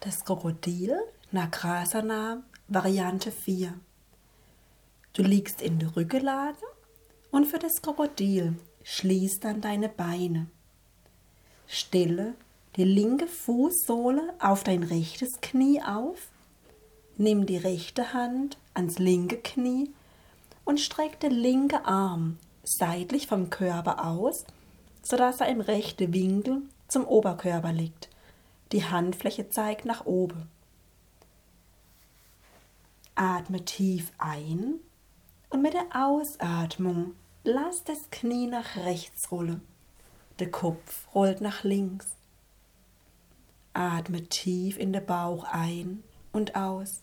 Das Krokodil Nagrasana Variante 4. Du liegst in der Rückenlage und für das Krokodil schließ dann deine Beine. Stelle die linke Fußsohle auf dein rechtes Knie auf, nimm die rechte Hand ans linke Knie und streck den linken Arm seitlich vom Körper aus, sodass er im rechten Winkel zum Oberkörper liegt. Die Handfläche zeigt nach oben. Atme tief ein und mit der Ausatmung lass das Knie nach rechts rollen. Der Kopf rollt nach links. Atme tief in den Bauch ein und aus,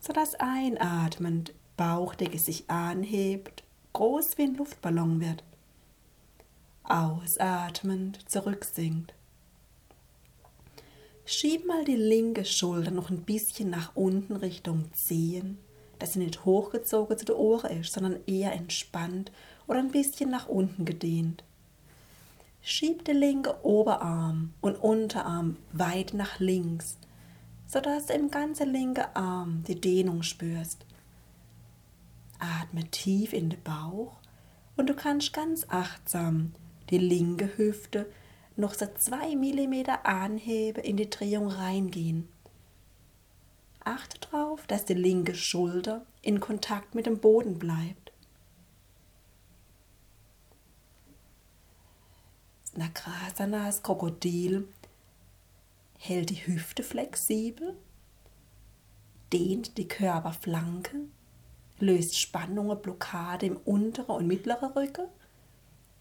sodass einatmend Bauchdecke sich anhebt, groß wie ein Luftballon wird. Ausatmend zurücksinkt. Schieb mal die linke Schulter noch ein bisschen nach unten Richtung Zehen, dass sie nicht hochgezogen zu den Ohren ist, sondern eher entspannt oder ein bisschen nach unten gedehnt. Schieb den linken Oberarm und Unterarm weit nach links, sodass du im ganzen linken Arm die Dehnung spürst. Atme tief in den Bauch und du kannst ganz achtsam die linke Hüfte noch so zwei Millimeter anheben, in die Drehung reingehen. Achte darauf, dass die linke Schulter in Kontakt mit dem Boden bleibt. Nagrasana, Krokodil, hält die Hüfte flexibel, dehnt die Körperflanke, löst Spannungen, Blockade im unteren und mittleren Rücken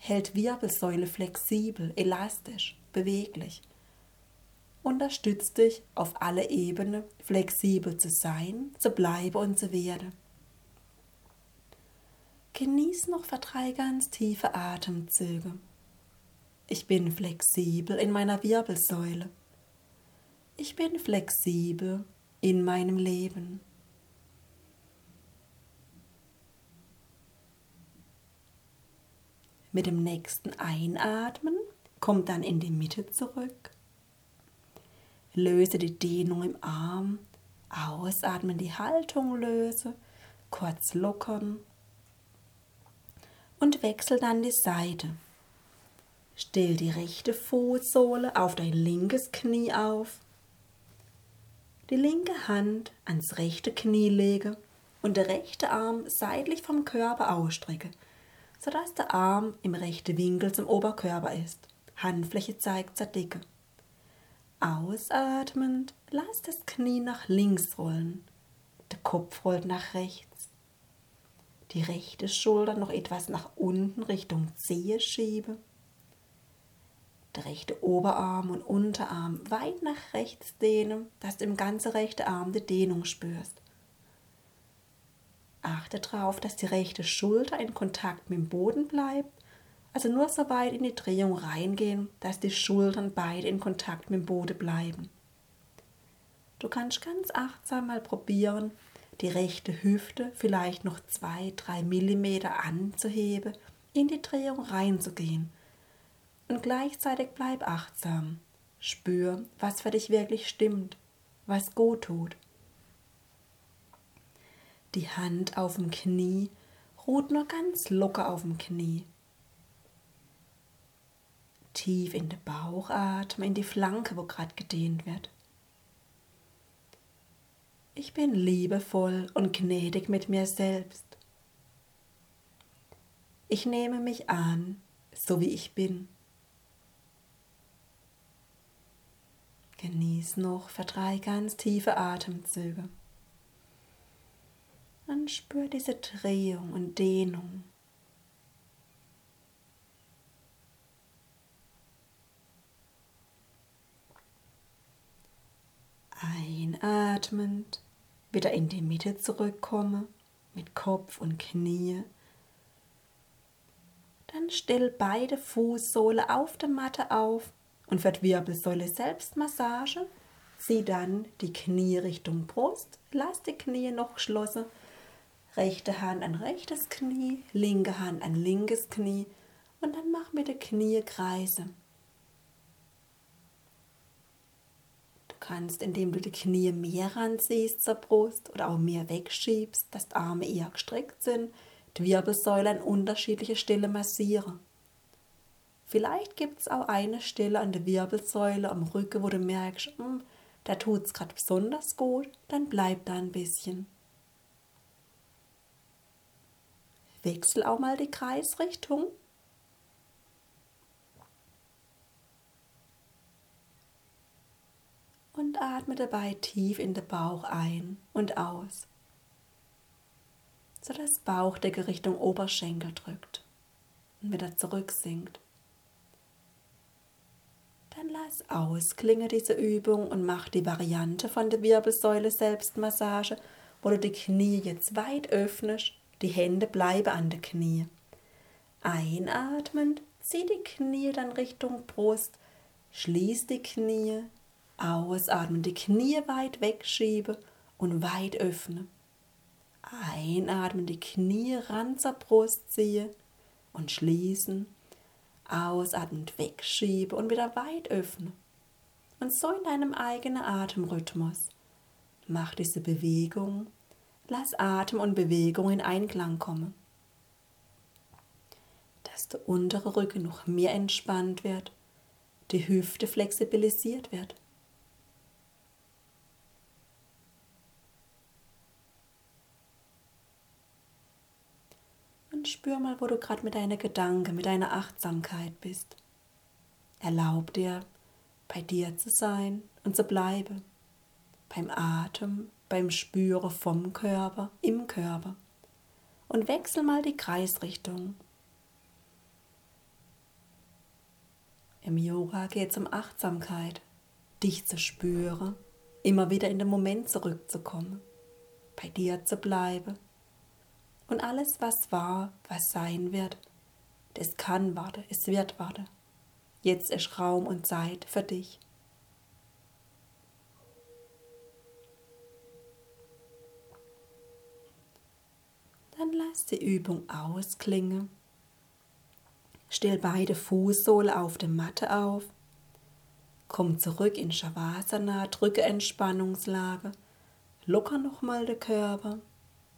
hält Wirbelsäule flexibel, elastisch, beweglich. Unterstützt dich auf alle Ebenen flexibel zu sein, zu bleiben und zu werden. Genieß noch für drei ganz tiefe Atemzüge. Ich bin flexibel in meiner Wirbelsäule. Ich bin flexibel in meinem Leben. Mit dem nächsten Einatmen kommt dann in die Mitte zurück. Löse die Dehnung im Arm. Ausatmen, die Haltung löse. Kurz lockern. Und wechsel dann die Seite. Stell die rechte Fußsohle auf dein linkes Knie auf. Die linke Hand ans rechte Knie lege und der rechte Arm seitlich vom Körper ausstrecke sodass der Arm im rechten Winkel zum Oberkörper ist. Handfläche zeigt zur Dicke. Ausatmend, lass das Knie nach links rollen. Der Kopf rollt nach rechts. Die rechte Schulter noch etwas nach unten Richtung Zehe schiebe. Der rechte Oberarm und Unterarm weit nach rechts dehnen, dass du im ganzen rechten Arm die Dehnung spürst. Achte darauf, dass die rechte Schulter in Kontakt mit dem Boden bleibt. Also nur so weit in die Drehung reingehen, dass die Schultern beide in Kontakt mit dem Boden bleiben. Du kannst ganz achtsam mal probieren, die rechte Hüfte vielleicht noch zwei, drei Millimeter anzuheben, in die Drehung reinzugehen. Und gleichzeitig bleib achtsam. Spür, was für dich wirklich stimmt, was gut tut. Die Hand auf dem Knie ruht nur ganz locker auf dem Knie. Tief in den Bauch atmen, in die Flanke, wo gerade gedehnt wird. Ich bin liebevoll und gnädig mit mir selbst. Ich nehme mich an, so wie ich bin. Genieß noch für drei ganz tiefe Atemzüge. Und spür diese Drehung und Dehnung. Einatmend wieder in die Mitte zurückkomme mit Kopf und Knie. Dann stell beide Fußsohle auf der Matte auf und die Wirbelsäule Selbstmassage zieh dann die Knie Richtung Brust, lass die Knie noch geschlossen rechte Hand an rechtes Knie, linke Hand an linkes Knie und dann mach mit den Knie Kreise. kannst, indem du die Knie mehr ranziehst zur Brust oder auch mehr wegschiebst, dass die Arme eher gestreckt sind, die Wirbelsäule an unterschiedliche Stelle massieren. Vielleicht gibt es auch eine Stelle an der Wirbelsäule am Rücken, wo du merkst, hm, da tut es gerade besonders gut, dann bleib da ein bisschen. Wechsel auch mal die Kreisrichtung. Und atme dabei tief in den Bauch ein und aus, sodass Bauchdecke Richtung Oberschenkel drückt und wieder zurücksinkt. Dann lass aus, klinge diese Übung und mach die Variante von der Wirbelsäule Selbstmassage, wo du die Knie jetzt weit öffnest, die Hände bleiben an der Knie. Einatmend, zieh die Knie dann Richtung Brust, schließ die Knie, ausatmen, die Knie weit wegschiebe und weit öffne. Einatmen, die Knie ran zur Brust ziehe und schließen ausatmend wegschiebe und wieder weit öffne. Und so in deinem eigenen Atemrhythmus. Mach diese Bewegung, lass Atem und Bewegung in Einklang kommen. Dass der untere Rücken noch mehr entspannt wird, die Hüfte flexibilisiert wird. spür mal, wo du gerade mit deiner Gedanke, mit deiner Achtsamkeit bist. Erlaub dir, bei dir zu sein und zu bleiben. Beim Atem, beim Spüren vom Körper, im Körper. Und wechsel mal die Kreisrichtung. Im Yoga geht es um Achtsamkeit, dich zu spüren, immer wieder in den Moment zurückzukommen, bei dir zu bleiben und alles, was war, was sein wird, das kann warten, es wird warten. Jetzt ist Raum und Zeit für dich. Dann lass die Übung ausklingen. Stell beide Fußsohlen auf der Matte auf. Komm zurück in Shavasana, drücke Entspannungslage. Locker nochmal den Körper.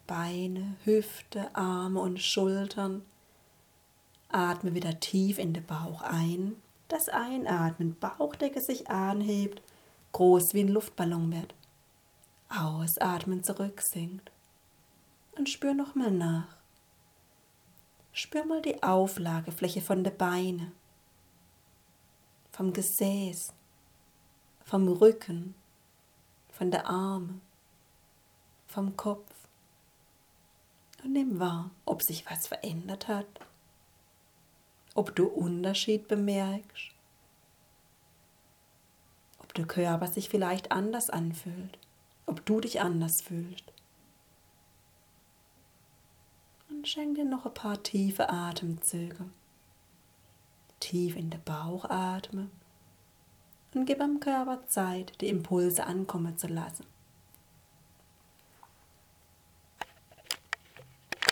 Beine, Hüfte, Arme und Schultern. Atme wieder tief in den Bauch ein. Das Einatmen, Bauchdecke sich anhebt, groß wie ein Luftballon wird. Ausatmen zurücksinkt. Und spür nochmal nach. Spür mal die Auflagefläche von den Beinen, vom Gesäß, vom Rücken, von der Arme, vom Kopf und nimm wahr, ob sich was verändert hat, ob du Unterschied bemerkst, ob der Körper sich vielleicht anders anfühlt, ob du dich anders fühlst. Und schenk dir noch ein paar tiefe Atemzüge. Tief in den Bauch atme und gib am Körper Zeit, die Impulse ankommen zu lassen.